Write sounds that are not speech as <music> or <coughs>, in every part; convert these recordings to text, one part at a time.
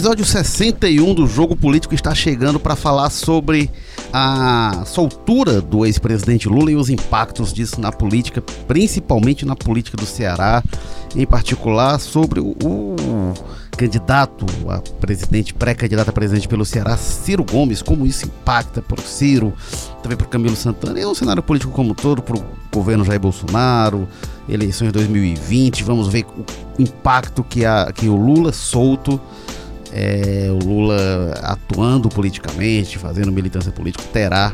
episódio 61 do Jogo Político está chegando para falar sobre a soltura do ex-presidente Lula e os impactos disso na política, principalmente na política do Ceará, em particular sobre o, candidato a presidente, pré-candidato a presidente pelo Ceará, Ciro Gomes, como isso impacta para o Ciro, também para o Camilo Santana e no cenário político como um todo, para o governo Jair Bolsonaro, eleições 2020, vamos ver o impacto que, a, que o Lula solto é, o Lula atuando politicamente, fazendo militância política, terá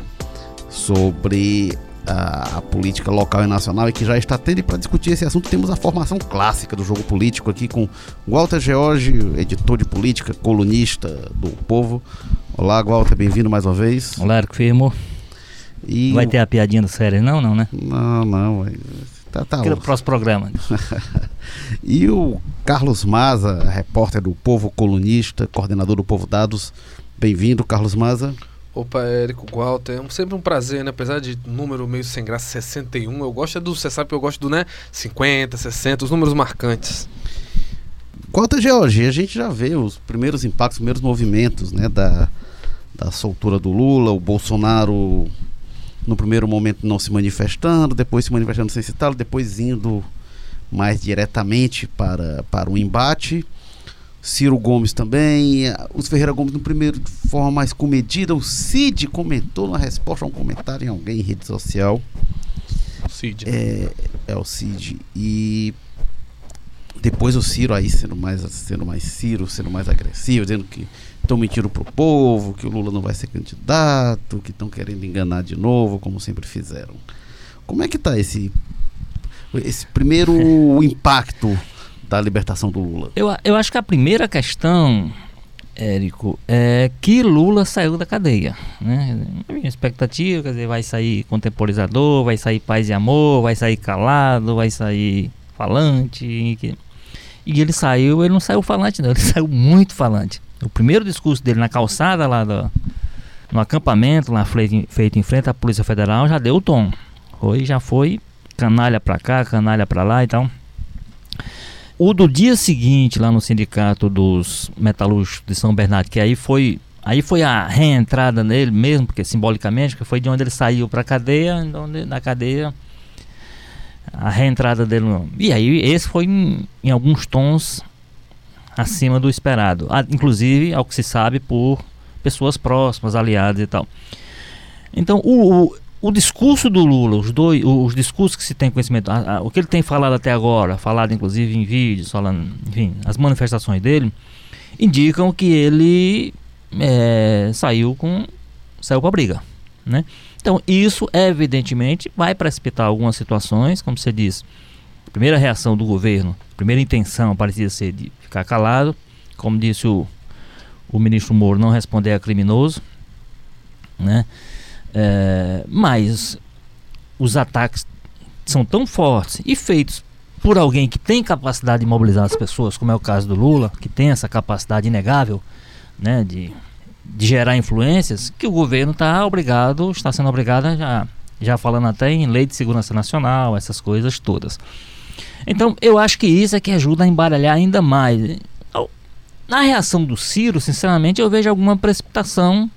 sobre a, a, política local e nacional e que já está tendo. E para discutir esse assunto, temos a formação clássica do jogo político aqui com Walter George, editor de política, colunista do Povo. Olá, Walter, bem-vindo mais uma vez. Olá, Eric Firmo. E Vai ter a piadinha do série, não, não, né? Não, não. Tá, tá o próximo programa. <laughs> e o Carlos Maza, repórter do Povo Colunista, coordenador do Povo Dados. Bem-vindo, Carlos Maza. Opa, Érico, Walter, é sempre um prazer, né? Apesar de número meio sem graça, 61, eu gosto é do, você sabe que eu gosto do, né? 50, 60, os números marcantes. Walter George, a gente já vê os primeiros impactos, os primeiros movimentos, né? Da, da soltura do Lula, o Bolsonaro no primeiro momento não se manifestando, depois se manifestando sem citá-lo, depois indo mais diretamente para, para o embate. Ciro Gomes também, os Ferreira Gomes no primeiro de forma mais comedida, o Cid comentou na resposta a um comentário em alguém em rede social. Cid. É, é o Cid. E depois o Ciro aí sendo mais, sendo mais Ciro, sendo mais agressivo, dizendo que estão mentindo pro povo, que o Lula não vai ser candidato, que estão querendo enganar de novo, como sempre fizeram. Como é que está esse, esse primeiro <laughs> impacto da libertação do Lula? Eu, eu acho que a primeira questão, Érico, é que Lula saiu da cadeia. Né? expectativa, quer dizer, vai sair contemporizador, vai sair paz e amor, vai sair calado, vai sair falante. E ele saiu, ele não saiu falante, não, ele <laughs> saiu muito falante. O primeiro discurso dele na calçada lá do, no acampamento, lá feito em frente à Polícia Federal, já deu o tom. Foi, já foi canalha pra cá, canalha pra lá e tal. O do dia seguinte, lá no sindicato dos metalúrgicos de São Bernardo, que aí foi Aí foi a reentrada nele mesmo, porque simbolicamente, que foi de onde ele saiu para a cadeia, onde, na cadeia, a reentrada dele. E aí esse foi em, em alguns tons acima do esperado. Ah, inclusive, ao que se sabe, por pessoas próximas, aliadas e tal. Então, o, o, o discurso do Lula, os dois, os discursos que se tem conhecimento, a, a, o que ele tem falado até agora, falado inclusive em vídeos, falando, enfim, as manifestações dele, indicam que ele é, saiu com saiu para briga, né? Então isso evidentemente vai precipitar algumas situações, como você disse, primeira reação do governo, primeira intenção parecia ser de ficar calado, como disse o, o ministro Moro, não responder a criminoso, né? É, mas os ataques são tão fortes e feitos por alguém que tem capacidade de mobilizar as pessoas, como é o caso do Lula, que tem essa capacidade inegável, né, de, de gerar influências, que o governo está obrigado, está sendo obrigado já, já falando até em lei de segurança nacional, essas coisas todas. Então, eu acho que isso é que ajuda a embaralhar ainda mais. Na reação do Ciro, sinceramente, eu vejo alguma precipitação,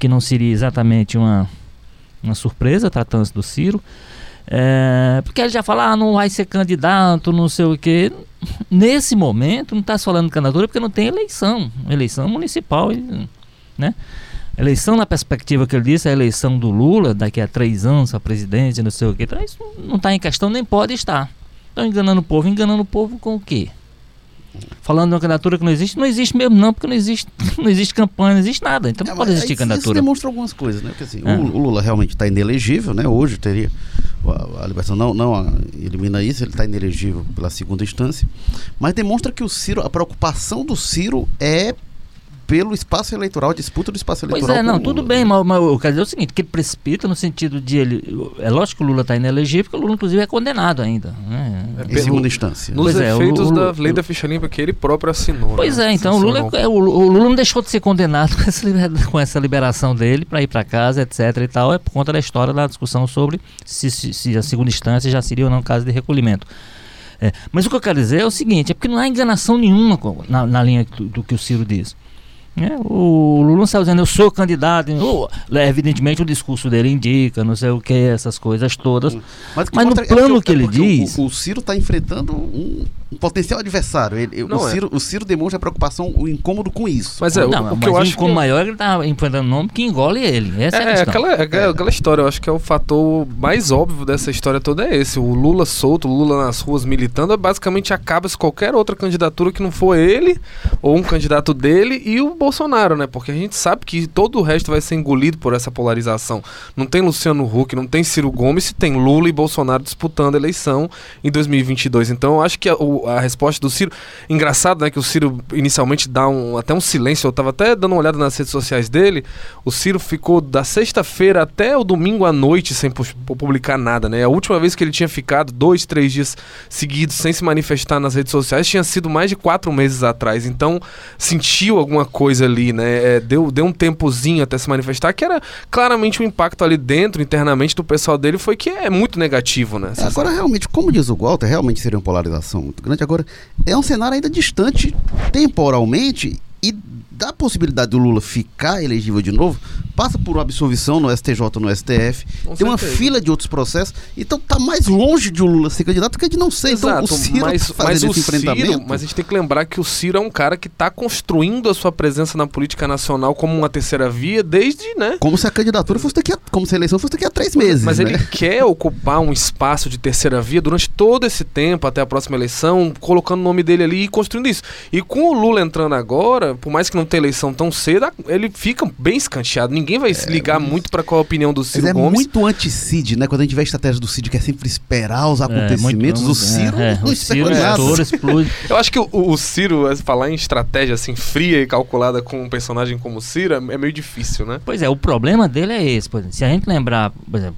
que não seria exatamente uma, uma surpresa, tratando-se do Ciro. É, porque ele já fala, ah, não vai ser candidato, não sei o quê. Nesse momento, não está falando de candidatura porque não tem eleição. Eleição municipal, né? Eleição na perspectiva que ele disse, a eleição do Lula, daqui a três anos, a presidente, não sei o quê. Então, isso não está em questão, nem pode estar. Estão enganando o povo. Enganando o povo com o quê? Falando de uma candidatura que não existe, não existe mesmo não, porque não existe, <laughs> não existe campanha, não existe nada. Então é, não pode existir candidatura. Isso demonstra algumas coisas, né? Porque assim, é. o, Lula realmente está inelegível, né? Hoje teria a, a liberação não, não elimina isso, ele está inelegível pela segunda instância, mas demonstra que o Ciro, a preocupação do Ciro é pelo espaço eleitoral, disputa do espaço eleitoral. Pois é, não, tudo bem, mas, mas eu quero dizer o seguinte, que precipita no sentido de ele. É lógico que o Lula está inelegível, porque o Lula, inclusive, é condenado ainda. Né? É, em segunda instância. Nos pois efeitos é, o, da lei da ficha limpa que ele próprio assinou. Pois né? é, então o Lula, é, o, o, Lula não deixou de ser condenado com essa, com essa liberação dele para ir para casa, etc. e tal, é por conta da história da discussão sobre se, se, se a segunda instância já seria ou não caso de recolhimento. É, mas o que eu quero dizer é o seguinte: é porque não há enganação nenhuma na, na linha do, do que o Ciro diz. É, o Lula não saiu dizendo eu sou candidato. Oh, evidentemente o discurso dele indica, não sei o que, essas coisas todas. Mas, Mas no é plano é que, que ele diz. O, o, Ciro está enfrentando um, um, potencial adversário. Ele, o, Ciro, é. o Ciro demonstra preocupação, o incômodo com isso. Mas é, não, o, o que eu acho. O maior é que ele está enfrentando um nome que engole ele. Essa é, é aquela, é, aquela história. Eu acho que é o fator mais óbvio dessa história toda é esse. O Lula solto, o Lula nas ruas militando, basicamente acaba se qualquer outra candidatura que não for ele ou um candidato dele e o Bolsonaro, né? Porque a gente sabe que todo o resto vai ser engolido por essa polarização. Não tem Luciano Huck, não tem Ciro Gomes, tem Lula e Bolsonaro disputando a eleição em 2022. Então eu acho que a, a resposta do Ciro. Engraçado, né? Que o Ciro inicialmente dá um, até um silêncio. Eu tava até dando uma olhada nas redes sociais dele. O Ciro ficou da sexta-feira até o domingo à noite sem publicar nada, né? A última vez que ele tinha ficado dois, três dias seguidos sem se manifestar nas redes sociais tinha sido mais de quatro meses atrás. Então sentiu alguma coisa coisa ali, né? É, deu, deu um tempozinho até se manifestar, que era claramente o um impacto ali dentro, internamente, do pessoal dele, foi que é muito negativo, né? É, agora, realmente, como diz o Walter, realmente seria uma polarização muito grande. Agora, é um cenário ainda distante temporalmente e da possibilidade do Lula ficar elegível de novo, passa por uma absolvição no STJ, no STF, Com tem certeza. uma fila de outros processos, então tá mais longe de o Lula ser candidato que de não ser. Exato, então o Ciro mas, tá mas o enfrentamento. Ciro, mas a gente tem que lembrar que o Ciro é um cara que está construindo a sua presença na política nacional como uma terceira via desde, né? Como se a candidatura fosse daqui a, como se a eleição fosse daqui a três meses. Mas né? ele <laughs> quer ocupar um espaço de terceira via durante todo esse tempo, até a próxima eleição, colocando o nome dele ali e construindo isso. E com o Lula entrando agora, por mais que não tenha eleição tão cedo, ele fica bem escanteado. Ninguém vai é, se ligar mas... muito para qual a opinião do Ciro mas é Gomes. É muito anti-Cid, né? Quando a gente vê a estratégia do Cid, que é sempre esperar os é, acontecimentos, é, muito, o Ciro é, não o Ciro nada. explode. <laughs> Eu acho que o, o, Ciro, falar em estratégia assim fria e calculada com um personagem como o Ciro, é, é meio difícil, né? Pois é, o problema dele é esse. Por exemplo, se a gente lembrar, por exemplo,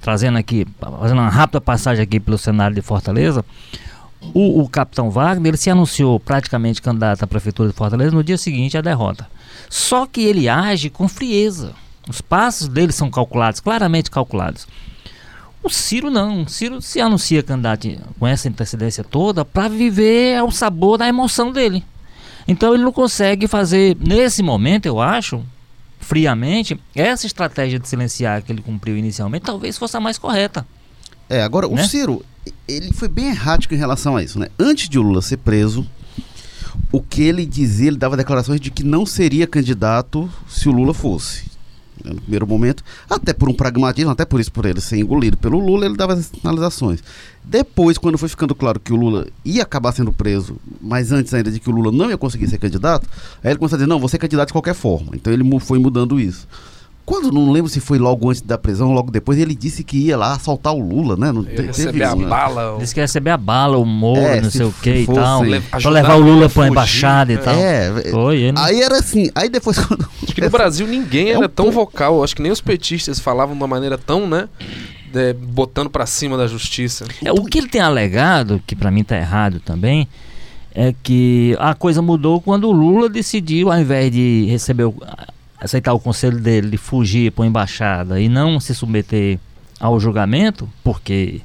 trazendo aqui, fazendo uma rápida passagem aqui pelo cenário de Fortaleza, o, o, capitão Wagner ele se anunciou praticamente candidato à prefeitura de Fortaleza no dia seguinte à derrota. Só que ele age com frieza. Os passos dele são calculados, claramente calculados. O Ciro não. O Ciro se anuncia candidato com essa antecedência toda para viver o sabor da emoção dele. Então ele não consegue fazer, nesse momento, eu acho, friamente, essa estratégia de silenciar que ele cumpriu inicialmente talvez fosse a mais correta. É, agora né? o Ciro, ele foi bem errático em relação a isso, né? Antes de o Lula ser preso, o que ele dizia, ele dava declarações de que não seria candidato se o Lula fosse. No primeiro momento, até por um pragmatismo, até por isso, por ele ser engolido pelo Lula, ele dava essas sinalizações. Depois, quando foi ficando claro que o Lula ia acabar sendo preso, mas antes ainda de que o Lula não ia conseguir ser candidato, aí ele começou a dizer: não, você é candidato de qualquer forma. Então ele foi mudando isso. Quando, não lembro se foi logo antes da prisão ou logo depois, ele disse que ia lá assaltar o Lula, né? Não te, receber a né? bala. Disse que ia receber a bala, o Moro, é, não sei o que e tal. Le pra levar o Lula pra embaixada e tal. É, foi, ele... aí era assim. Aí depois <laughs> quando... Acho que no Brasil ninguém é era um tão vocal. Acho que nem os petistas falavam de uma maneira tão, né? De, botando para cima da justiça. É, o que ele tem alegado, que para mim tá errado também, é que a coisa mudou quando o Lula decidiu, ao invés de receber o, aceitar o conselho dele de fugir para a embaixada e não se submeter ao julgamento, porque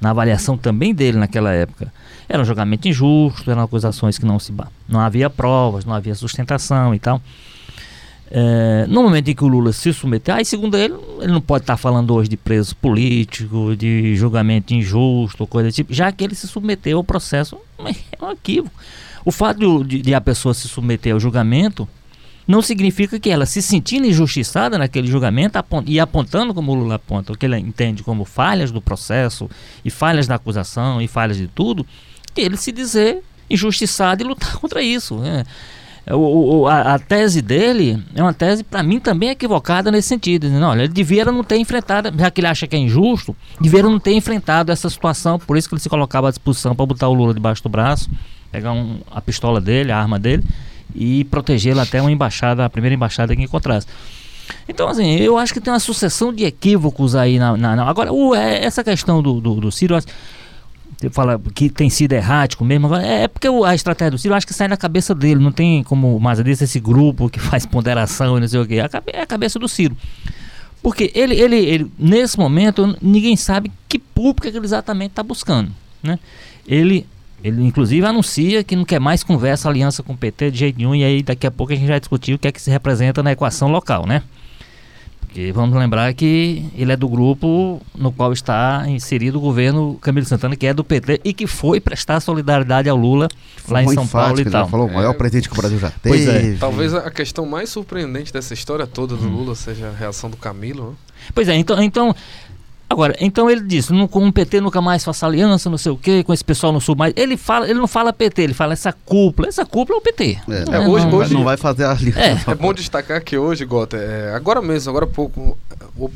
na avaliação também dele naquela época era um julgamento injusto, eram acusações que não se não havia provas, não havia sustentação e tal. É, no momento em que o Lula se submeteu, aí segundo ele, ele não pode estar falando hoje de preso político, de julgamento injusto, coisa do tipo, já que ele se submeteu ao processo, é um equívoco. O fato de, de a pessoa se submeter ao julgamento não significa que ela se sentindo injustiçada naquele julgamento e apontando como o Lula aponta, o que ele entende como falhas do processo e falhas da acusação e falhas de tudo, ele se dizer injustiçado e lutar <laughs> contra isso. Né? O, o, a, a, tese dele é uma tese, para mim, também equivocada nesse sentido. Não, olha, ele devia não ter enfrentado, já que ele acha que é injusto, devia não ter enfrentado essa situação, por isso que ele se colocava à disposição para botar o Lula debaixo do braço, pegar um, a pistola dele, a arma dele, e protegê-la até uma embaixada, a primeira embaixada que encontrasse. Então, assim, eu acho que tem uma sucessão de equívocos aí na. na, na. Agora, o, é, essa questão do, do, do Ciro, fala que tem sido errático mesmo, é porque a estratégia do Ciro acho que sai na cabeça dele, não tem como mais desse esse grupo que <laughs> faz ponderação e não sei o quê. É a cabeça do Ciro. Porque ele, ele, ele, nesse momento, ninguém sabe que público ele exatamente está buscando. né? Ele, ele inclusive anuncia que não quer mais conversa, aliança com o PT de jeito nenhum, e aí daqui a pouco a gente vai discutir o que é que se representa na equação local, né? Porque vamos lembrar que ele é do grupo no qual está inserido o governo Camilo Santana, que é do PT e que foi prestar solidariedade ao Lula lá em São Paulo e tal. Falou, o maior é. presidente que o Brasil já teve. <laughs> Pois é. Talvez a questão mais surpreendente dessa história toda do hum. Lula seja a reação do Camilo. Né? Pois é, então, então Agora, então ele disse, não, com o PT nunca mais faça aliança, não sei o quê, com esse pessoal no Sul, mas ele fala, ele não fala PT, ele fala essa cúpula. Essa cúpula é o PT. É, é, hoje, não, hoje, não vai fazer aliança. É, é bom destacar que hoje, Gota, é, agora mesmo, agora há pouco, o, é,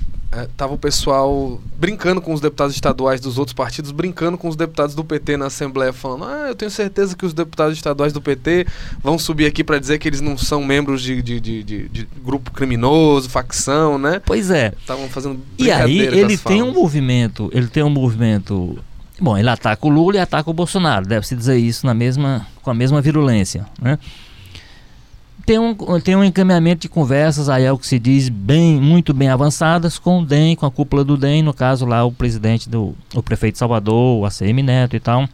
tava o pessoal brincando com os deputados estaduais dos outros partidos, brincando com os deputados do PT na Assembleia, falando: Ah, eu tenho certeza que os deputados estaduais do PT vão subir aqui para dizer que eles não são membros de, de, de, de, de grupo criminoso, facção, né? Pois é. Estavam fazendo E aí ele tem um movimento, ele tem um movimento. Bom, ele ataca o Lula e ataca o Bolsonaro, deve-se dizer isso na mesma, com a mesma virulência, né? Tem um, tem um encaminhamento de conversas, aí é o que se diz, bem, muito bem avançadas com o DEM, com a cúpula do DEM, no caso lá o presidente do o prefeito de Salvador, o ACM Neto e tal,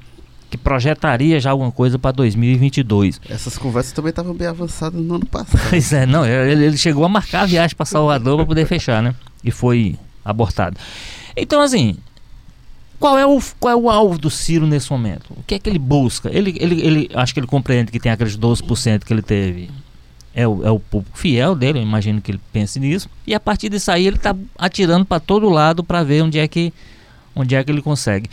que projetaria já alguma coisa para 2022. Essas conversas também estavam bem avançadas no ano passado. <laughs> Pois é, não, ele, ele chegou a marcar a viagem para Salvador para poder fechar, né? E foi abortado. Então, assim, qual é, o, qual é o alvo do Ciro nesse momento? O que é que ele busca? Ele, ele, ele acho que ele compreende que tem aqueles 12% que ele teve é o, é o público fiel dele, eu imagino que ele pense nisso. E a partir disso aí ele está atirando para todo lado para ver onde é que onde é que ele consegue.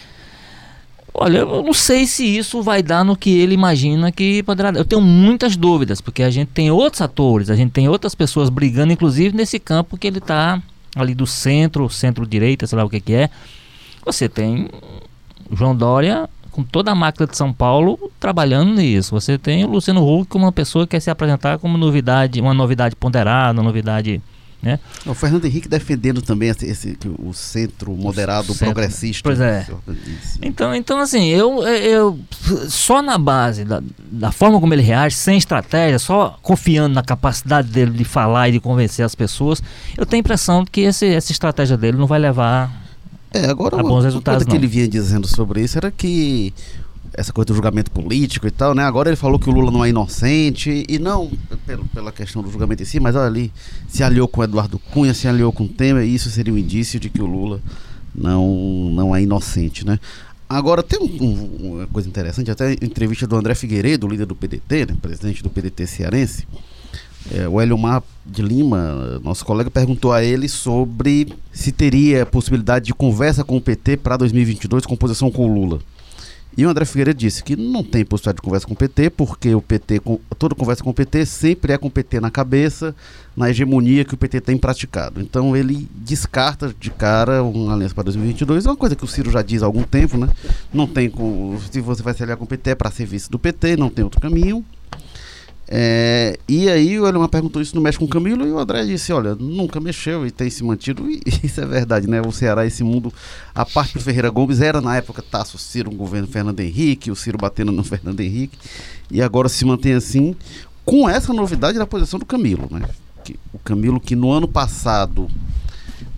Olha, eu não sei se isso vai dar no que ele imagina que poderá dar. Eu tenho muitas dúvidas, porque a gente tem outros atores, a gente tem outras pessoas brigando, inclusive nesse campo que ele está ali do centro, centro-direita, sei lá o que, que é. Você tem João Dória com toda a máquina de São Paulo trabalhando nisso. Você tem o Luciano Huck como uma pessoa que quer se apresentar como novidade, uma novidade ponderada, uma novidade. Né? O Fernando Henrique defendendo também esse, esse o centro moderado, o centro, progressista. Pois é. Então, então assim, eu, eu só na base da, da forma como ele reage, sem estratégia, só confiando na capacidade dele de falar e de convencer as pessoas, eu tenho a impressão que esse, essa estratégia dele não vai levar é, agora a bons resultados. O que ele vinha dizendo sobre isso era que essa coisa do julgamento político e tal, né? Agora ele falou que o Lula não é inocente e não pelo, pela questão do julgamento em si, mas olha ali, se aliou com Eduardo Cunha, se aliou com Temer, e isso seria um indício de que o Lula não, não é inocente, né? Agora, tem um, um, uma coisa interessante, até a entrevista do André Figueiredo, líder do PDT, né, presidente do PDT cearense, é, o Eliomar de Lima, nosso colega, perguntou a ele sobre se teria possibilidade de conversa com o PT para 2022, composição com o Lula. E o André Figueiredo disse que não tem possibilidade de conversa com o PT, porque o PT, toda conversa com o PT sempre é com o PT na cabeça, na hegemonia que o PT tem praticado. Então ele descarta de cara uma aliança para 2022, é uma coisa que o Ciro já diz há algum tempo, né? Não tem com, se você vai se aliar com o PT é para serviço do PT, não tem outro caminho. É, e aí o Elomar perguntou isso no México com o Camilo e o André disse, olha, nunca mexeu e tem se mantido, e <laughs> isso é verdade, né? O Ceará, esse mundo, a parte do Ferreira Gomes era na época Tasso Ciro, um governo Fernando Henrique, o Ciro batendo no <laughs> Fernando Henrique, e agora se mantém assim, com essa novidade da posição do Camilo, né? Que, o Camilo que no ano passado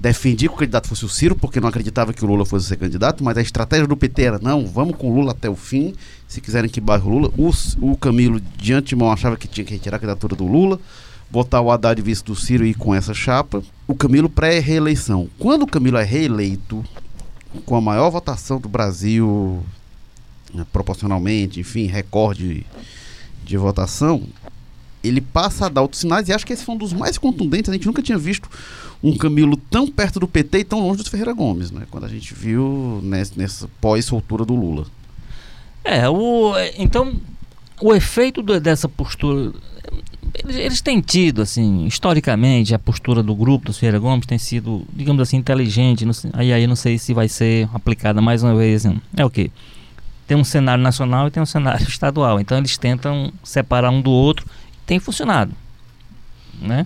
defendia que o candidato fosse o Ciro, porque não acreditava que o Lula fosse ser candidato, mas a estratégia do PT era, não, vamos com o Lula até o fim, se quiserem que bairro Lula. O, o Camilo, de antemão, achava que tinha que retirar a candidatura do Lula, botar o Haddad vice do Ciro e ir com essa chapa. O Camilo pré-reeleição. Quando o Camilo é reeleito, com a maior votação do Brasil, né, proporcionalmente, enfim, recorde de votação, ele passa a dar outros sinais e acho que esse foi um dos mais contundentes. A gente nunca tinha visto um Camilo tão perto do PT e tão longe dos Ferreira Gomes, né? Quando a gente viu nessa, nessa pós-soltura do Lula. É, o, então o efeito do, dessa postura. Eles, eles, têm tido, assim, historicamente, a postura do grupo dos Ferreira Gomes tem sido, digamos assim, inteligente. Não, aí, aí não sei se vai ser aplicada mais uma vez. Assim, é o quê? Tem um cenário nacional e tem um cenário <laughs> estadual. Então eles tentam separar um do outro. Tem funcionado. Né?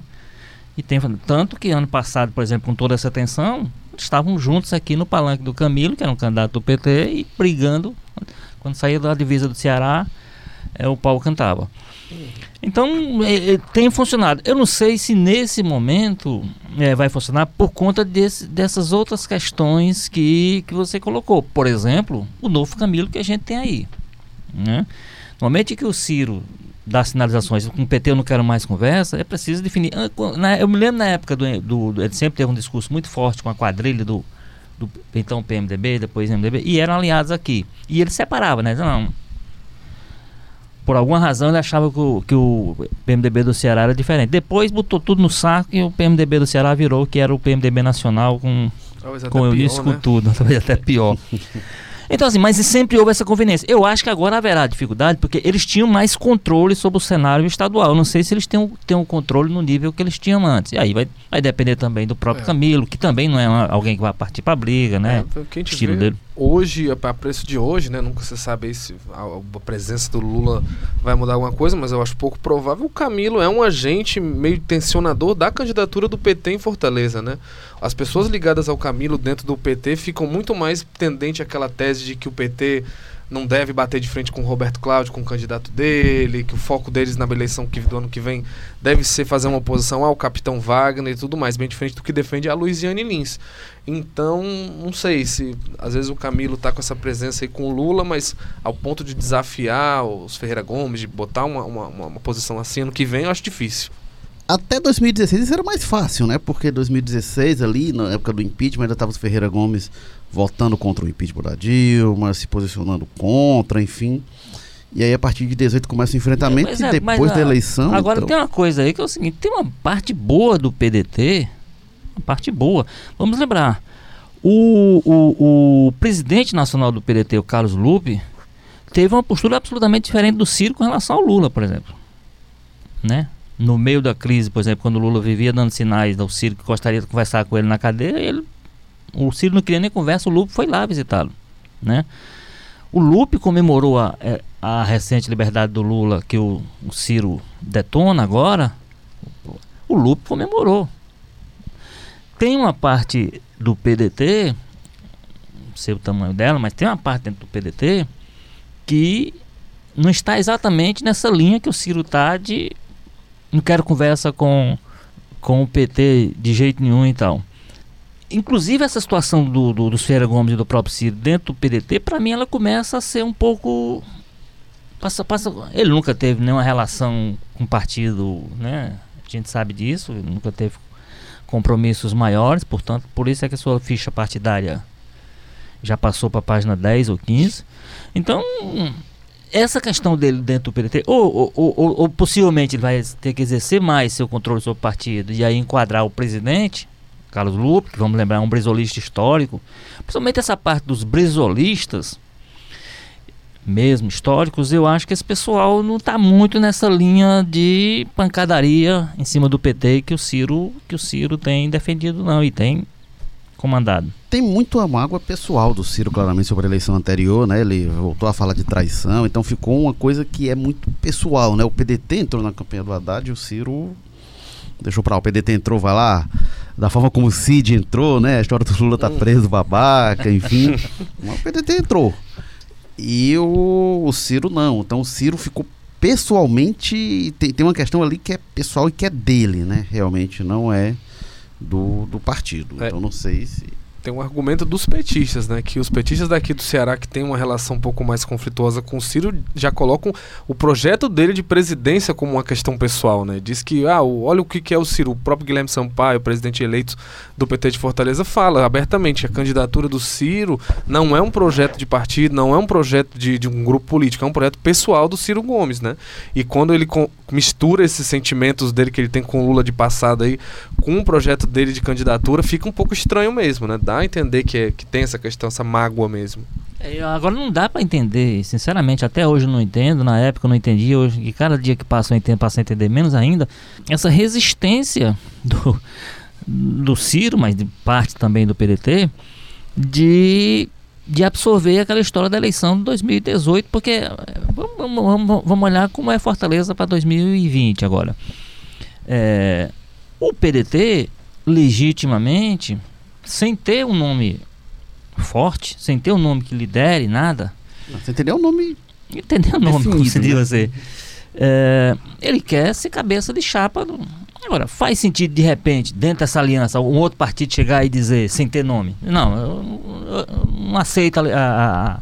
E tem tanto que ano passado, por exemplo, com toda essa tensão, estavam juntos aqui no palanque do Camilo, que era um candidato do PT, e brigando quando saía da divisa do Ceará, é, o pau cantava. Então é, é, tem funcionado. Eu não sei se nesse momento é, vai funcionar por conta desse, dessas outras questões que, que você colocou. Por exemplo, o novo Camilo que a gente tem aí. Né? No momento que o Ciro dá sinalizações com o PT eu não quero mais conversa, é preciso definir. Ah, eu me lembro na época do, do, do ele sempre teve um discurso muito forte com a quadrilha do, do então PMDB, depois MDB, e eram aliados aqui. E ele separava, né? Não, por alguma razão ele achava que o, que o PMDB do Ceará era diferente. Depois botou tudo no saco e o PMDB do Ceará virou que era o PMDB nacional com, com Eunício né? com tudo, <laughs> talvez até pior. <laughs> Então, assim, mas sempre houve essa conveniência. Eu acho que agora haverá dificuldade, porque eles tinham mais controle sobre o cenário estadual. Eu não sei se eles têm, têm um controle no nível que eles tinham antes. E aí vai, vai depender também do próprio é. Camilo, que também não é uma, alguém que vai partir para briga, né? É, Estilo dele. Hoje, a preço de hoje, né? Nunca se sabe se a, presença do Lula vai mudar alguma coisa, mas eu acho pouco provável. O Camilo é um agente meio tensionador da candidatura do PT em Fortaleza, né? As pessoas ligadas ao Camilo dentro do PT ficam muito mais tendente àquela tese de que o PT não deve bater de frente com o Roberto Cláudio, com o candidato dele, que o foco deles na eleição que, do ano que vem deve ser fazer uma oposição ao capitão Wagner e tudo mais, bem diferente do que defende a Luiziane Lins. Então, não sei se às vezes o Camilo está com essa presença aí com o Lula, mas ao ponto de desafiar os Ferreira Gomes, de botar uma, uma, uma posição assim ano que vem, eu acho difícil. Até 2016 isso era mais fácil, né? Porque 2016 ali, na época do impeachment, ainda estava os Ferreira Gomes votando contra o impeachment da Dilma, se posicionando contra, enfim. E aí a partir de 18 começa o enfrentamento é, e depois da eleição. Agora então... tem uma coisa aí que é o seguinte, tem uma parte boa do PDT, uma parte boa. Vamos lembrar, o, o, o presidente nacional do PDT, o Carlos Lupe, teve uma postura absolutamente diferente do Ciro com relação ao Lula, por exemplo. Né? No meio da crise, por exemplo, quando o Lula vivia dando sinais ao Ciro que gostaria de conversar com ele na cadeia, ele, o Ciro não queria nem conversa, o Lupe foi lá visitá-lo, né? O Lupe comemorou a, é, a recente liberdade do Lula que o, o Ciro detona agora. O Lupe comemorou. Tem uma parte do PDT, não sei o tamanho dela, mas tem uma parte dentro do PDT que não está exatamente nessa linha que o Ciro está de não quero conversa com, com o PT de jeito nenhum e tal. Inclusive essa situação do, do, do Ferreira Gomes e do próprio Ciro dentro do PDT, para mim ela começa a ser um pouco... Passa, passa, ele nunca teve nenhuma relação com partido, né? A gente sabe disso, nunca teve compromissos maiores, portanto, por isso é que a sua ficha partidária já passou para a página 10 ou 15. Então, essa questão dele dentro do PDT, ou, ou, ou, ou, possivelmente ele vai ter que exercer mais seu controle sobre o partido e aí enquadrar o presidente, Carlos Lupe, que vamos lembrar é um brisolista histórico, principalmente essa parte dos brisolistas, mesmo históricos, eu acho que esse pessoal não está muito nessa linha de pancadaria em cima do PT que o Ciro, que o Ciro tem defendido não e tem comandado. Tem muito a mágoa pessoal do Ciro, claramente, sobre a eleição anterior, né? Ele voltou a falar de traição, então ficou uma coisa que é muito pessoal, né? O PDT entrou na campanha do Haddad e o Ciro deixou pra lá. O PDT entrou, vai lá, da forma como o Cid entrou, né? A história do Lula tá preso, babaca, enfim. Mas o PDT entrou. E o, o Ciro não. Então o Ciro ficou pessoalmente. Tem, tem uma questão ali que é pessoal e que é dele, né? Realmente não é do, do partido. É. Então não sei se tem um argumento dos petistas, né? Que os petistas daqui do Ceará, que tem uma relação um pouco mais conflituosa com o Ciro, já colocam o projeto dele de presidência como uma questão pessoal, né? Diz que, ah, olha o que é o Ciro. O próprio Guilherme Sampaio, presidente eleito do PT de Fortaleza, fala abertamente: a candidatura do Ciro não é um projeto de partido, não é um projeto de, de um grupo político, é um projeto pessoal do Ciro Gomes, né? E quando ele mistura esses sentimentos dele que ele tem com o Lula de passado aí com o projeto dele de candidatura, fica um pouco estranho mesmo, né? Dá a entender que, é, que tem essa questão, essa mágoa mesmo. É, agora não dá para entender, sinceramente, até hoje eu não entendo, na época eu não entendi, hoje e cada dia que passa eu entendo, passo a entender menos ainda, essa resistência do, do Ciro, mas de parte também do PDT, de, de absorver aquela história da eleição de 2018, porque vamos, vamos, vamos olhar como é Fortaleza para 2020 agora. É, o PDT, legitimamente, sem ter um nome forte, sem ter um nome que lidere nada. Sem ter um nome Entendeu o nome Definido, como se diz né? você? É, ele quer ser cabeça de chapa. do- Agora, faz sentido de repente, dentro dessa aliança, um outro partido chegar e dizer, sem ter nome? Não, eu, eu- eu não aceito a, a- a-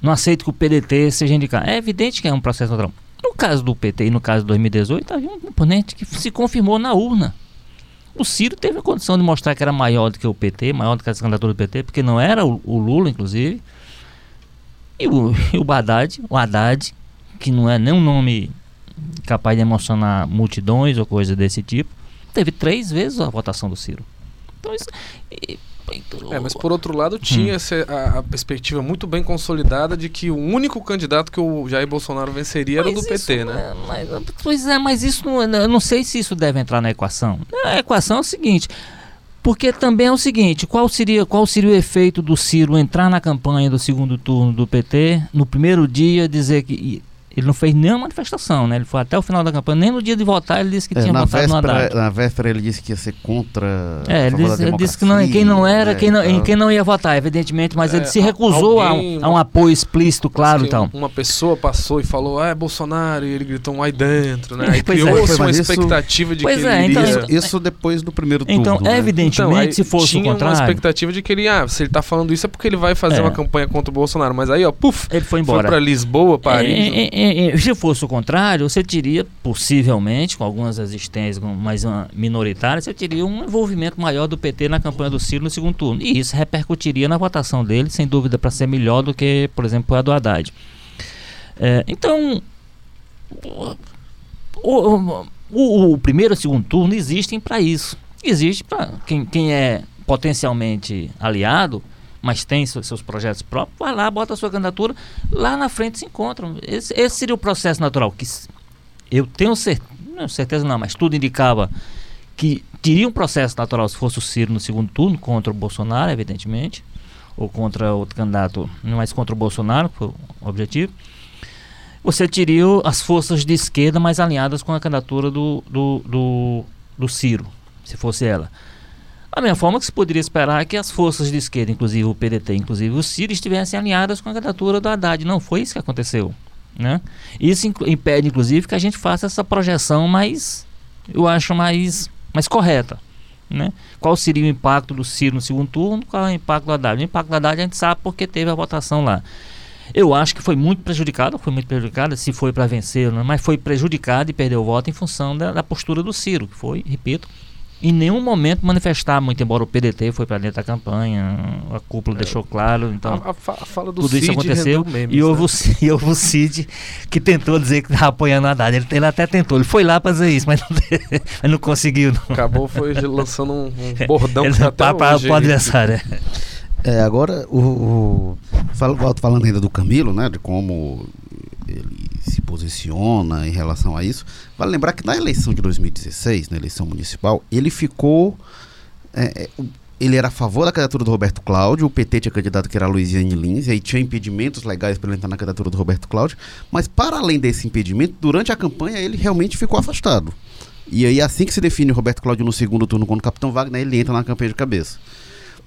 não aceito que o PDT seja indicado. É evidente que é um processo natural. No caso do PT e no caso de 2018, havia um componente que se confirmou na urna. O Ciro teve a condição de mostrar que era maior do que o PT, maior do que as candidaturas do PT, porque não era o, o Lula, inclusive. E o, <laughs> e o Haddad, o Haddad, que não é nem um nome capaz de emocionar multidões ou coisa desse tipo, teve três vezes a votação do Ciro. Então isso. e- É, mas por outro lado, tinha essa- a, a perspectiva muito bem consolidada de que o único candidato que o Jair Bolsonaro venceria era o do Mas PT, isso né? não é- mas- pois é, mas isso não, é- eu não sei se isso deve entrar na equação. A equação é o seguinte. Porque também é o seguinte, qual seria, qual seria o efeito do Ciro entrar na campanha do segundo turno do PT, no primeiro dia dizer que ele não fez nenhuma manifestação, né? Ele foi até o final da campanha, nem no dia de votar ele disse que É, tinha votado no Haddad. véspera, na véspera ele disse que ia ser contra. É, a ele disse, ele disse que não, quem não era, né, quem não, e em tal. quem não ia votar, evidentemente, mas É, ele se a- recusou a alguém- um, a um apoio explícito, claro e tal. Uma pessoa passou e falou, ah, é Bolsonaro, e ele gritou um aí dentro, né? <laughs> Aí Pois é. uma isso- expectativa de Pois que é, ele então- iria... Isso, isso depois do primeiro turno. Então, né? evidentemente, Então, se fosse o tinha uma contrário, expectativa de que ele, ah, se ele tá falando isso é porque ele vai fazer É. uma campanha contra o Bolsonaro. Mas aí, ó, puf, ele foi foi embora. pra Lisboa, Paris. É, é, é, é, se fosse o contrário, você teria, possivelmente, com algumas resistências com- mais minoritárias, você teria um envolvimento maior do PT na campanha do Ciro no segundo turno. E isso repercutiria na votação dele, sem dúvida, para ser melhor do que, por exemplo, a do Haddad. É, então, o, o- o- o primeiro e o segundo turno existem para isso. Existe para quem, quem é potencialmente aliado, mas tem seus, projetos próprios, vai lá, bota a sua candidatura, lá na frente se encontram. Esse, esse seria o processo natural. Que eu tenho cer não, certeza, não, mas tudo indicava que teria um processo natural se fosse o Ciro no segundo turno, contra o Bolsonaro, evidentemente, ou contra outro candidato, mas contra o Bolsonaro, foi o objetivo. Você teria as forças de esquerda mais alinhadas com a candidatura do, do, do, do Ciro, se fosse ela. Da mesma forma que se poderia esperar que as forças de esquerda, inclusive o PDT, inclusive o Ciro, estivessem alinhadas com a candidatura do Haddad. Não foi isso que aconteceu. Né? Isso impede, inclusive, que a gente faça essa projeção mais, eu acho, mais, mais correta. Né? Qual seria o impacto do Ciro no segundo turno? Qual é o impacto do Haddad? O impacto do Haddad a gente sabe porque teve a votação lá. Eu acho que foi muito prejudicada, foi muito prejudicada, se foi para vencer, né? mas foi prejudicada e perdeu o voto em função da, da postura do Ciro, que foi, repito, em nenhum momento manifestar, muito embora o PDT foi para dentro da campanha, a cúpula deixou claro, então a, a fa- a fala do tudo Cid isso aconteceu memes, e houve, né? o, Cid- <laughs> e houve o Cid que tentou dizer que estava apoiando o Haddad. Ele, ele até tentou, ele foi lá para dizer isso, mas não, <laughs> mas não conseguiu. Não. Acabou foi <laughs> lançando um, um bordão ele que tá até para, o adversário. é. É, agora, o, o, falando ainda do Camilo, né, de como ele se posiciona em relação a isso. Vale lembrar que na eleição de 2016, na eleição municipal, ele ficou. é, é, ele era a favor da candidatura do Roberto Cláudio, o PT tinha candidato que era a Luiziane Lins, e aí tinha impedimentos legais para ele entrar na candidatura do Roberto Cláudio, mas para além desse impedimento, durante a campanha ele realmente ficou afastado. E aí assim que se define o Roberto Cláudio no segundo turno quando o Capitão Wagner, ele entra na campanha de cabeça.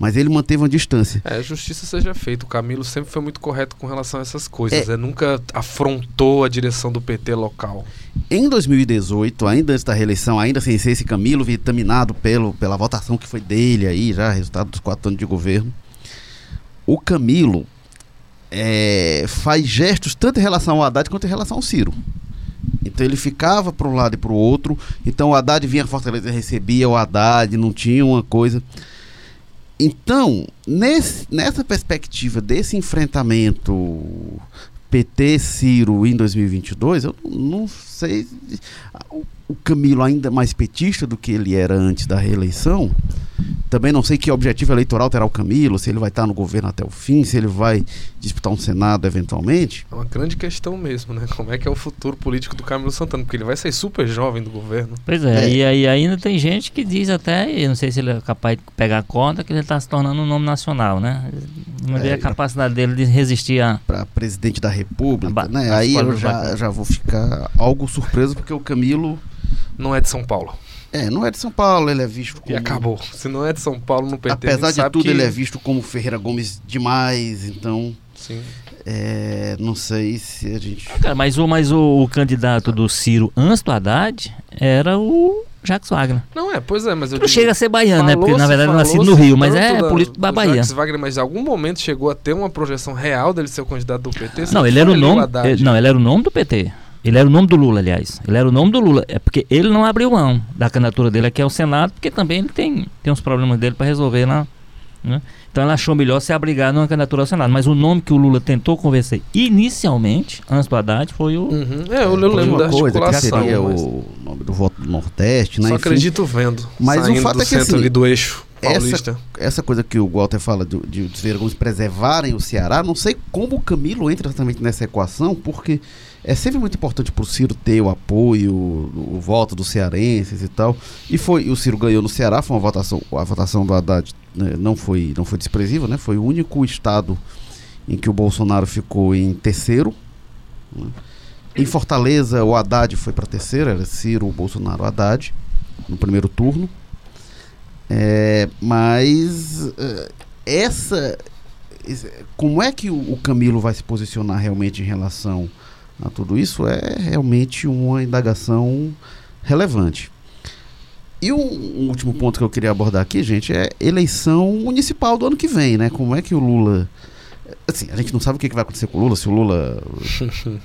Mas ele manteve uma distância. É, justiça seja feita. O Camilo sempre foi muito correto com relação a essas coisas. É. nunca afrontou a direção do PT local. Em 2018, ainda antes da reeleição, ainda sem ser esse Camilo vitaminado pelo, pela votação que foi dele aí, já resultado dos quatro anos de governo, o Camilo é, faz gestos tanto em relação ao Haddad quanto em relação ao Ciro. Então ele ficava para um lado e para o outro. Então o Haddad vinha a Fortaleza e recebia o Haddad, não tinha uma coisa. Então, nesse, nessa perspectiva desse enfrentamento PT-Ciro em 2022, eu não sei. O, Camilo, ainda mais petista do que ele era antes da reeleição, também não sei que objetivo eleitoral terá o Camilo, se ele vai estar no governo até o fim, se ele vai disputar um Senado eventualmente. É uma grande questão mesmo, né? Como é que é o futuro político do Camilo Santana? Porque ele vai sair super jovem do governo. Pois é, É. E, aí ainda tem gente que diz até, eu não sei se ele é capaz de pegar conta, que ele está se tornando um nome nacional, né? Não vê É, a capacidade dele de resistir a. Para presidente da República, Ba- né? Aí eu já, já vou ficar algo surpreso, porque o Camilo. Não é de São Paulo. É, não é de São Paulo, ele é visto como. E acabou. Se não é de São Paulo no PT, a Apesar de sabe tudo, que... ele é visto como Ferreira Gomes demais, então. Sim. É, não sei se a gente. Cara, mas o, mas o, o candidato do Ciro antes do Haddad era o Jacques Wagner. Não é, pois é, mas eu Não digo- chega a ser baiano, né? Porque na verdade ele é nascido no Rio, mas é da- político da Bahia. Jacques Wagner, mas em algum momento chegou a ter uma projeção real dele ser o candidato do PT? Não, Sempre ele era o nome. Ele- não, ele era o nome do PT. Ele era o nome do Lula, aliás. Ele era o nome do Lula. É porque ele não abriu mão da candidatura dele aqui ao Senado, porque também ele tem, tem uns problemas dele para resolver lá. né? Então ele achou melhor se abrigar numa candidatura ao Senado. Mas o nome que o Lula tentou convencer inicialmente, antes do Haddad, foi o. Uhum. É, eu, eu lembro da coisa que seria mas o nome do voto do Nordeste, né? Só Enfim, acredito vendo. Mas o fato do é que, centro assim, ali do eixo essa- paulista. essa coisa que o Walter fala de, de os Vergões preservarem o Ceará, não sei como o Camilo entra exatamente nessa equação, porque é sempre muito importante para o Ciro ter o apoio, o, o voto dos cearenses e tal. E foi, o Ciro ganhou no Ceará, foi uma votação, a votação do Haddad né, não foi, não foi desprezível, né? Foi o único estado em que o Bolsonaro ficou em terceiro. né. Em Fortaleza, o Haddad foi para terceiro, era Ciro, Bolsonaro, Haddad, no primeiro turno. É, mas eh, essa. Como é que o, o Camilo vai se posicionar realmente em relação a tudo isso é realmente uma indagação relevante. E um, um último ponto que eu queria abordar aqui, gente, é eleição municipal do ano que vem, né? Como é que o Lula. Assim, a gente não sabe o que vai acontecer com o Lula, se o Lula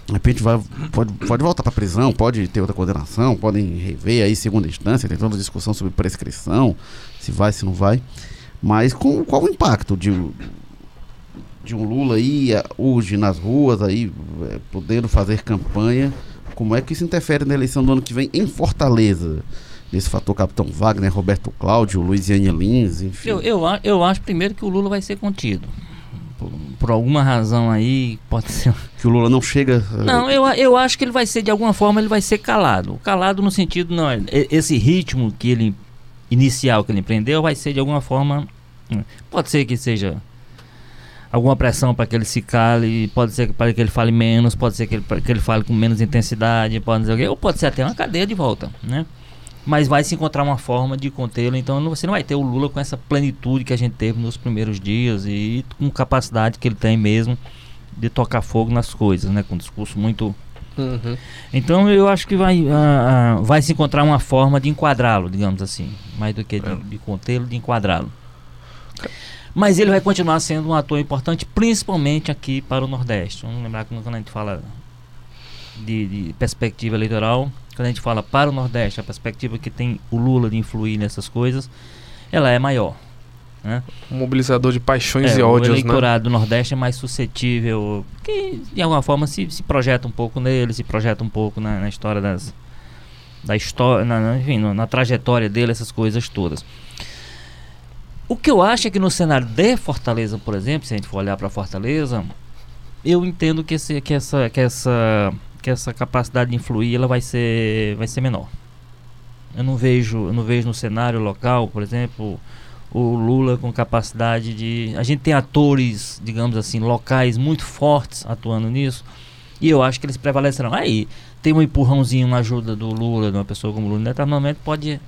de repente vai, pode, pode voltar para prisão, pode ter outra condenação, podem rever aí segunda instância, tem toda discussão sobre prescrição, se vai, se não vai. Mas com, qual o impacto de, de um Lula aí hoje nas ruas, aí eh, podendo fazer campanha? Como é que isso interfere na eleição do ano que vem em Fortaleza? Esse fator Capitão Wagner, Roberto Cláudio, Luiziane Lins, enfim. Eu, eu, eu acho primeiro que o Lula vai ser contido. Por, por alguma razão aí, pode ser. <laughs> Que o Lula não chega. eh, Não, eu, eu acho que ele vai ser, de alguma forma, ele vai ser calado. Calado no sentido, não, é- esse ritmo que ele, inicial que ele empreendeu, vai ser de alguma forma, hum, pode ser que seja alguma pressão para que ele se cale, pode ser para que ele fale menos, pode ser que ele, que ele fale com menos intensidade, pode ser, o quê, ou pode ser até uma cadeia de volta, né? Mas vai se encontrar uma forma de contê-lo, então não- você não vai ter o Lula com essa plenitude que a gente teve nos primeiros dias e com capacidade que ele tem mesmo de tocar fogo nas coisas, né? Com um discurso muito. Uhum. Então eu acho que vai, ah, ah, vai se encontrar uma forma de enquadrá-lo, digamos assim. Mais do que de, É. de contê-lo, de enquadrá-lo. Mas ele vai continuar sendo um ator importante, principalmente aqui para o Nordeste. Vamos lembrar que quando a gente fala de, de perspectiva eleitoral, quando a gente fala para o Nordeste, a perspectiva que tem o Lula de influir nessas coisas, ela é maior. Né? Um mobilizador de paixões É, e o ódios, né? eleitorado do Nordeste é mais suscetível, que de alguma forma se, se projeta um pouco nele, se projeta um pouco na, na história das. Da história, na, na- enfim, no- na trajetória dele, essas coisas todas. O que eu acho é que no cenário de Fortaleza, por exemplo, se a gente for olhar para Fortaleza, eu entendo que, esse, que, essa, que, essa, que essa capacidade de influir ela vai ser, vai ser menor. Eu não vejo, eu não vejo no cenário local, por exemplo, o Lula com capacidade de. A gente tem atores, digamos assim, locais muito fortes atuando nisso. E eu acho que eles prevalecerão. Aí, tem um empurrãozinho, uma ajuda do Lula, de uma pessoa como o Lula, normalmente pode.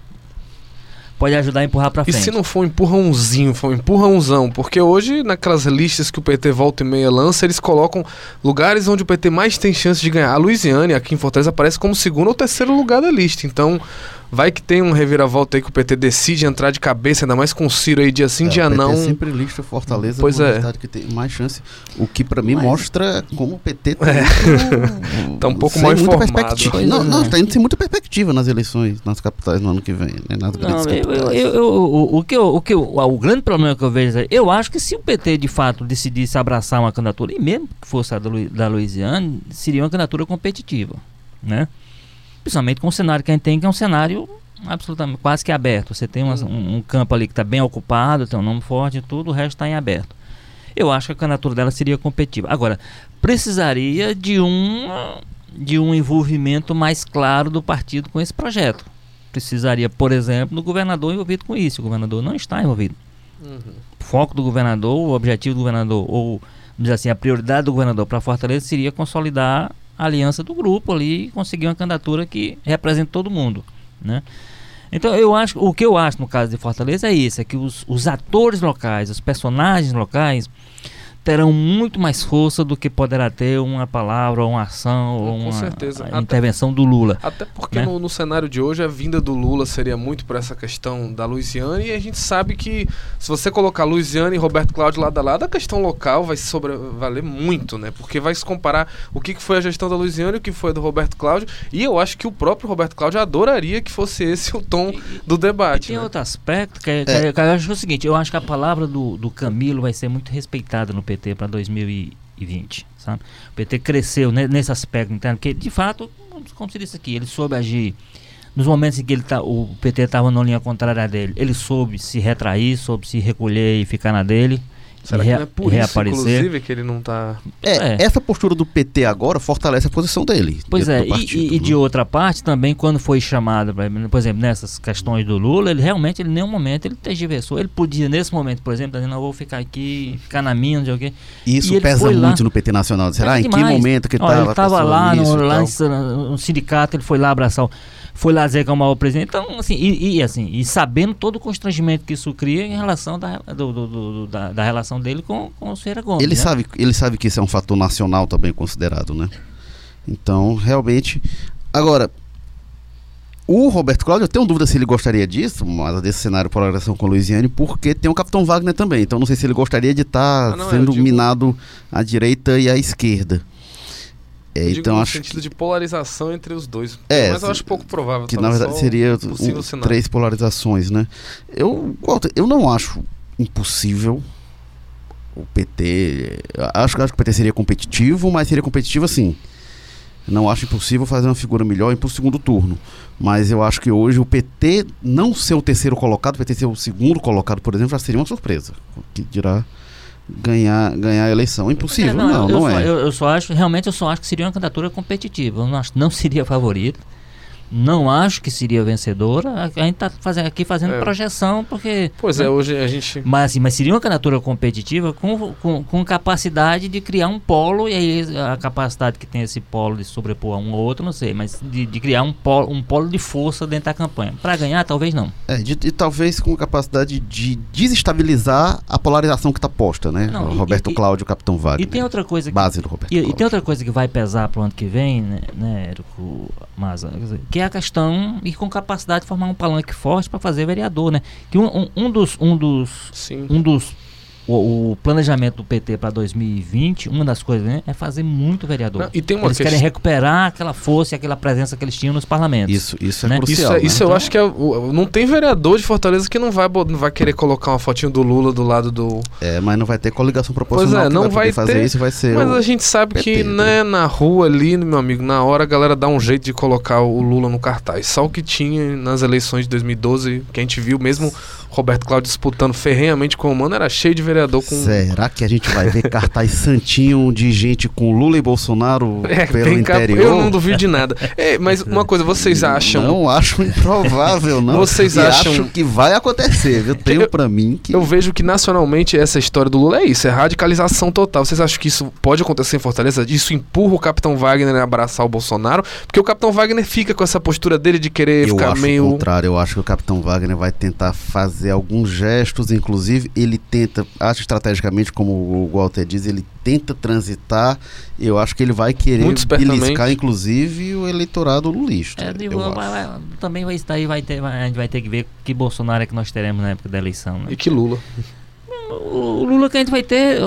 Pode ajudar a empurrar pra E frente. se não for um empurrãozinho, for um empurrãozão? Porque hoje, naquelas listas que o PT volta e meia lança, eles colocam lugares onde o PT mais tem chance de ganhar. A Luiziane, aqui em Fortaleza, aparece como segundo ou terceiro lugar da lista. Então, vai que tem um reviravolta aí que o PT decide entrar de cabeça, ainda mais com o Ciro aí dia sim, É, dia o PT não. sempre lista Fortaleza Pois como é. cidade que tem mais chance. O que pra mim Mas- mostra como o PT tá, muito- <laughs> Tá um pouco muita informado. perspectiva. Pois Não, é. não, tá indo sem muita perspectiva nas eleições, nas capitais no ano que vem, né? Nas grandes Não, eu, eu, capitais. eu- eu- o, o que eu, o que eu, o grande problema que eu vejo é, eu acho que se o PT de fato decidisse abraçar uma candidatura, e mesmo que fosse a da, Lu- da Louisiana, seria uma candidatura competitiva, né? Principalmente com o cenário que a gente tem, que é um cenário absolutamente quase que aberto. Você tem uma- um, um campo ali que está bem ocupado, tem um nome forte e tudo, o resto está em aberto. Eu acho que a candidatura dela seria competitiva. Agora, precisaria de um de um envolvimento mais claro do partido com esse projeto. Precisaria, por exemplo, do governador envolvido com isso. O governador não está envolvido. O foco do governador, o objetivo do governador, ou dizer assim, a prioridade do governador para Fortaleza seria consolidar aliança do grupo ali e conseguir uma candidatura que represente todo mundo, né? Então eu acho, o que eu acho no caso de Fortaleza é isso, é que os, os atores locais, os personagens locais terão muito mais força do que poderá ter uma palavra, ou uma ação, ou Com uma certeza. a Até- intervenção do Lula. Até porque né? no, no cenário de hoje a vinda do Lula seria muito por essa questão da Louisiana e a gente sabe que se você colocar Louisiana e Roberto Cláudio lado a lado, a questão local vai sobrevaler muito, né? Porque vai se comparar o que, que foi a gestão da Louisiana e o que foi a do Roberto Cláudio e eu acho que o próprio Roberto Cláudio adoraria que fosse esse o tom do E debate, tem né? outro aspecto que, é- que é- que eu acho que é o seguinte, eu acho que a palavra do, do Camilo vai ser muito respeitada no PT para 2020, sabe? O PT cresceu ne- nesse aspecto interno, porque de fato, como se disse aqui, ele soube agir nos momentos em que ele tá, o PT estava na linha contrária dele, ele soube se retrair, soube se recolher e ficar na dele. Será que não é por e isso, reaparecer. inclusive, que ele não tá... É, É. essa postura do PT agora fortalece a posição dele. Pois é, do e- partido, e, e de né? outra parte também, quando foi chamado, por exemplo, nessas questões do Lula, ele realmente, ele, em nenhum momento, ele tergiversou. Ele podia, nesse momento, por exemplo, dizer, não, eu vou ficar aqui, ficar na minha, não sei o quê. E isso e ele pesa foi lá- muito no PT Nacional. Será Pesa em que momento que Ó, tava ele estava lá, no, lá no sindicato, ele foi lá abraçar, o- foi lá dizer que é o maior presidente. Então, assim, e, e, assim, e sabendo todo o constrangimento que isso cria em relação da, do- do- do- da, da relação dele com, com o Ferreira Gomes. Ele né? sabe, ele sabe que isso é um fator nacional também considerado, né? Então, realmente. Agora, o Roberto Cláudio, eu tenho dúvida se ele gostaria disso, mas desse cenário de polarização com o Luiziane, porque tem o Capitão Wagner também. Então, não sei se ele gostaria de estar Ah, não, eu sendo digo- minado à direita e à esquerda. É, então, no acho sentido que, de polarização entre os dois. É, mas eu acho pouco provável. que tá? na verdade seria um três polarizações, né? Eu, Walter, eu não acho impossível o PT. Acho, acho que o PT seria competitivo, mas seria competitivo assim. Não acho impossível fazer uma figura melhor e ir pro segundo turno. Mas eu acho que hoje o PT não ser o terceiro colocado, o PT ser o segundo colocado, por exemplo, já seria uma surpresa. O que dirá ganhar, ganhar a eleição. Impossível, É, não, eu, não, é. Eu, eu só acho, realmente eu só acho que seria uma candidatura competitiva. Eu não, acho, não seria favorito. Não acho que seria vencedora. A, a gente está fazendo, aqui fazendo É. projeção, porque. Pois né? é, hoje a gente. Mas, assim, mas seria uma candidatura competitiva com, com, com capacidade de criar um polo, e aí a capacidade que tem esse polo de sobrepor a um ou outro, não sei, mas de, de criar um polo, um polo de força dentro da campanha. Para ganhar, talvez não. É, de- e talvez com capacidade de desestabilizar a polarização que está posta, né? Não, o Roberto e- Cláudio, Capitão Wagner. E tem outra coisa que Base do Roberto E, e tem outra coisa que vai pesar para o ano que vem, né, né Érico Maza, quer dizer, que é a questão e com capacidade de formar um palanque forte para fazer vereador, né? Que um, um, um dos um dos Sim. um dos o, o planejamento do PT para 2020, uma das coisas né, é fazer muito vereador. Não, e tem uma Eles querem questão- recuperar aquela força e aquela presença que eles tinham nos parlamentos. Isso, isso é né? Isso, crucial. é- né? isso eu Então- acho que é. Não tem vereador de Fortaleza que não vai, não vai querer colocar uma fotinho do Lula do lado do. É, mas não vai ter coligação proporcional Pois é, que não vai vai fazer ter, isso, vai ser Mas o- a gente sabe PT, que, né, na rua ali, meu amigo, na hora a galera dá um jeito de colocar o Lula no cartaz. Só o que tinha nas eleições de 2012, que a gente viu mesmo Roberto Cláudio disputando ferrenhamente com o Mano, era cheio de vereador com. Será que a gente vai ver cartaz santinho de gente com Lula e Bolsonaro <laughs> É, pelo interior? eu não duvido de nada. É, mas uma coisa, vocês acham. Não acho improvável, não. Vocês E acham- acho que vai acontecer, viu? Tenho pra mim que... Eu vejo que nacionalmente essa história do Lula é isso, é radicalização total. Vocês acham que isso pode acontecer em Fortaleza? Isso empurra o Capitão Wagner a abraçar o Bolsonaro? Porque o Capitão Wagner fica com essa postura dele de querer Eu ficar acho meio. o contrário, eu acho que o Capitão Wagner vai tentar fazer alguns gestos, inclusive ele tenta, acho estrategicamente, como o Walter diz, ele tenta transitar, eu acho que ele vai querer beliscar, inclusive, o eleitorado lulista. É, eu digo, acho. vai- vai- também vai estar aí, vai ter, vai- a gente vai ter que ver que Bolsonaro é que nós teremos na época da eleição. Né? E que Lula. O Lula que a gente vai ter,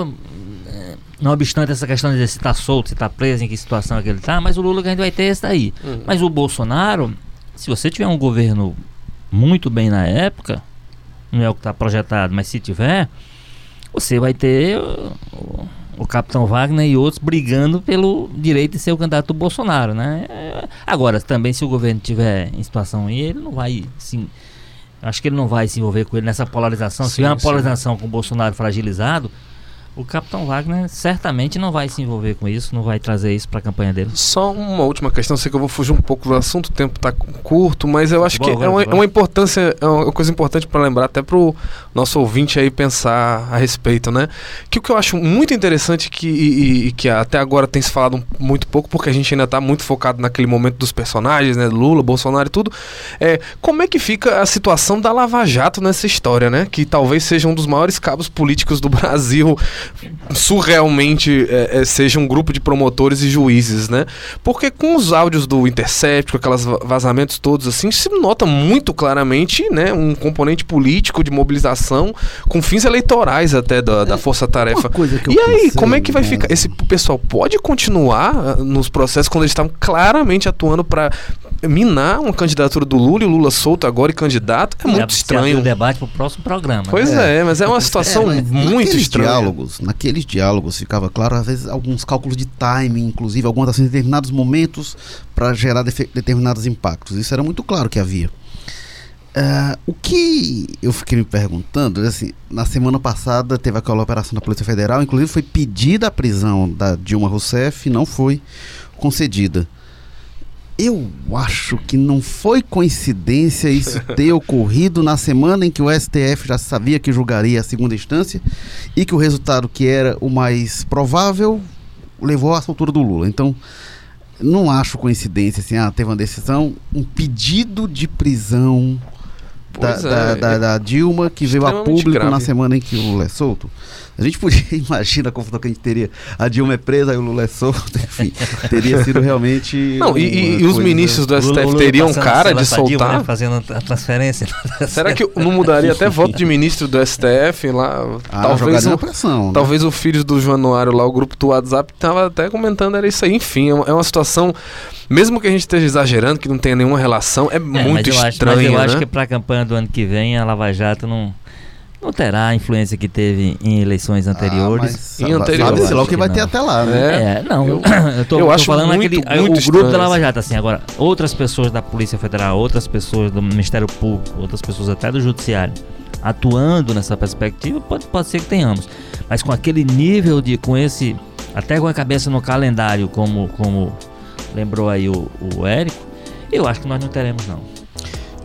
não obstante essa questão de se está solto, se está preso, em que situação é que ele está, mas o Lula que a gente vai ter é esse daí. Uhum. Mas o Bolsonaro, se você tiver um governo muito bem na época, não é o que está projetado, mas se tiver, você vai ter o, o- Capitão Wagner e outros brigando pelo direito de ser o candidato do Bolsonaro, né? Agora, também se o governo tiver em situação aí, ele não vai sim. Acho que ele não vai se envolver com ele nessa polarização. se Sim, tiver uma sim. polarização com o Bolsonaro fragilizado, o Capitão Wagner certamente não vai se envolver com isso, não vai trazer isso para a campanha dele. Só uma última questão, sei que eu vou fugir um pouco do assunto, o tempo está curto, mas eu acho Futebol que é uma, é uma importância, é uma coisa importante para lembrar até pro nosso ouvinte aí pensar a respeito, né? Que o que eu acho muito interessante que, e, e- que até agora tem se falado muito pouco, porque a gente ainda está muito focado naquele momento dos personagens, né? Lula, Bolsonaro e tudo, é como é que fica a situação da Lava Jato nessa história, né? Que talvez seja um dos maiores cabos políticos do <laughs> Brasil surrealmente é, é, seja um grupo de promotores e juízes, né? Porque com os áudios do Intercept, com aquelas vazamentos todos assim, se nota muito claramente, né, um componente político de mobilização com fins eleitorais até da, da Força Tarefa. E aí, pensei, como é que vai né? ficar? Esse pessoal pode continuar ah, nos processos quando eles estavam claramente atuando para minar uma candidatura do Lula e o Lula solto agora e candidato é, é muito estranho. o debate para o próximo programa. Pois né? é, mas é uma situação é, muito estranha. Diálogos, naqueles diálogos ficava claro, às vezes, alguns cálculos de timing, inclusive, algumas assim, determinados momentos para gerar determinados impactos. Isso era muito claro que havia. Uh, o que eu fiquei me perguntando, assim, na semana passada teve aquela operação da Polícia Federal, inclusive foi pedida a prisão da Dilma Rousseff e não foi concedida. Eu acho que não foi coincidência isso <laughs> ter ocorrido na semana em que o STF já sabia que julgaria a segunda instância e que o resultado que era o mais provável levou à soltura do Lula. Então, não acho coincidência assim, ah, teve uma decisão, um pedido de prisão da, é, da, da, da, Dilma que veio a público grave. na semana em que o Lula é solto. A gente podia <laughs> imaginar a confusão que a gente teria. A Dilma é presa e o Lula é solto, <laughs> enfim. teria sido realmente. Não, e, e, os ministros do STF Lula, teriam cara de soltar. Dilma, né, fazendo a transferência. <laughs> Será que não mudaria até voto de ministro do STF lá? Ah, talvez o, pressão, né? talvez o filho do Januário lá, o grupo do WhatsApp, estava até comentando, era isso aí. Enfim, é uma, é uma situação mesmo que a gente esteja exagerando, que não tenha nenhuma relação, é, é muito mas estranho. Acho, mas eu né? acho que para a campanha do ano que vem, a Lava Jato não, não terá a influência que teve em eleições ah, anteriores. Ah, em anteriores, sabe lá o que vai ter até lá, né? É, não. Eu, <coughs> eu tô, eu tô acho falando muito, aquele, muito o grupo da Lava Jato, assim, agora, outras pessoas da Polícia Federal, outras pessoas do Ministério Público, outras pessoas até do Judiciário, atuando nessa perspectiva, pode, pode ser que tenhamos. Mas com aquele nível de, com esse, até com a cabeça no calendário, como, como lembrou aí o, o Érico, eu acho que nós não teremos não.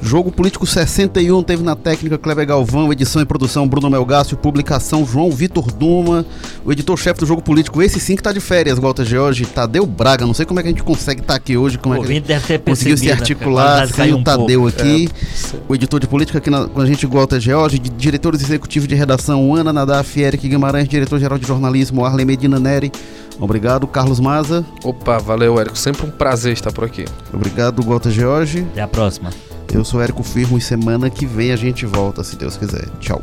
Jogo Político 61 teve na técnica Kleber Galvão, edição e produção Bruno Melgácio, publicação João Vitor Duma, o editor-chefe do Jogo Político. Esse sim que tá de férias, Walter George, Tadeu Braga. Não sei como é que a gente consegue estar tá aqui hoje, como o é que deve ter conseguiu se articular sem o Tadeu um aqui. É. O editor de política aqui na, com a gente, Walter George, diretores executivos de redação Ana Nadaf, Eric Guimarães, diretor-geral de jornalismo Arley Medina Neri. Obrigado, Carlos Maza. Opa, valeu, Érico. Sempre um prazer estar por aqui. Obrigado, Walter George. Até a próxima. Eu sou Érico Firmo e semana que vem a gente volta, se Deus quiser. Tchau.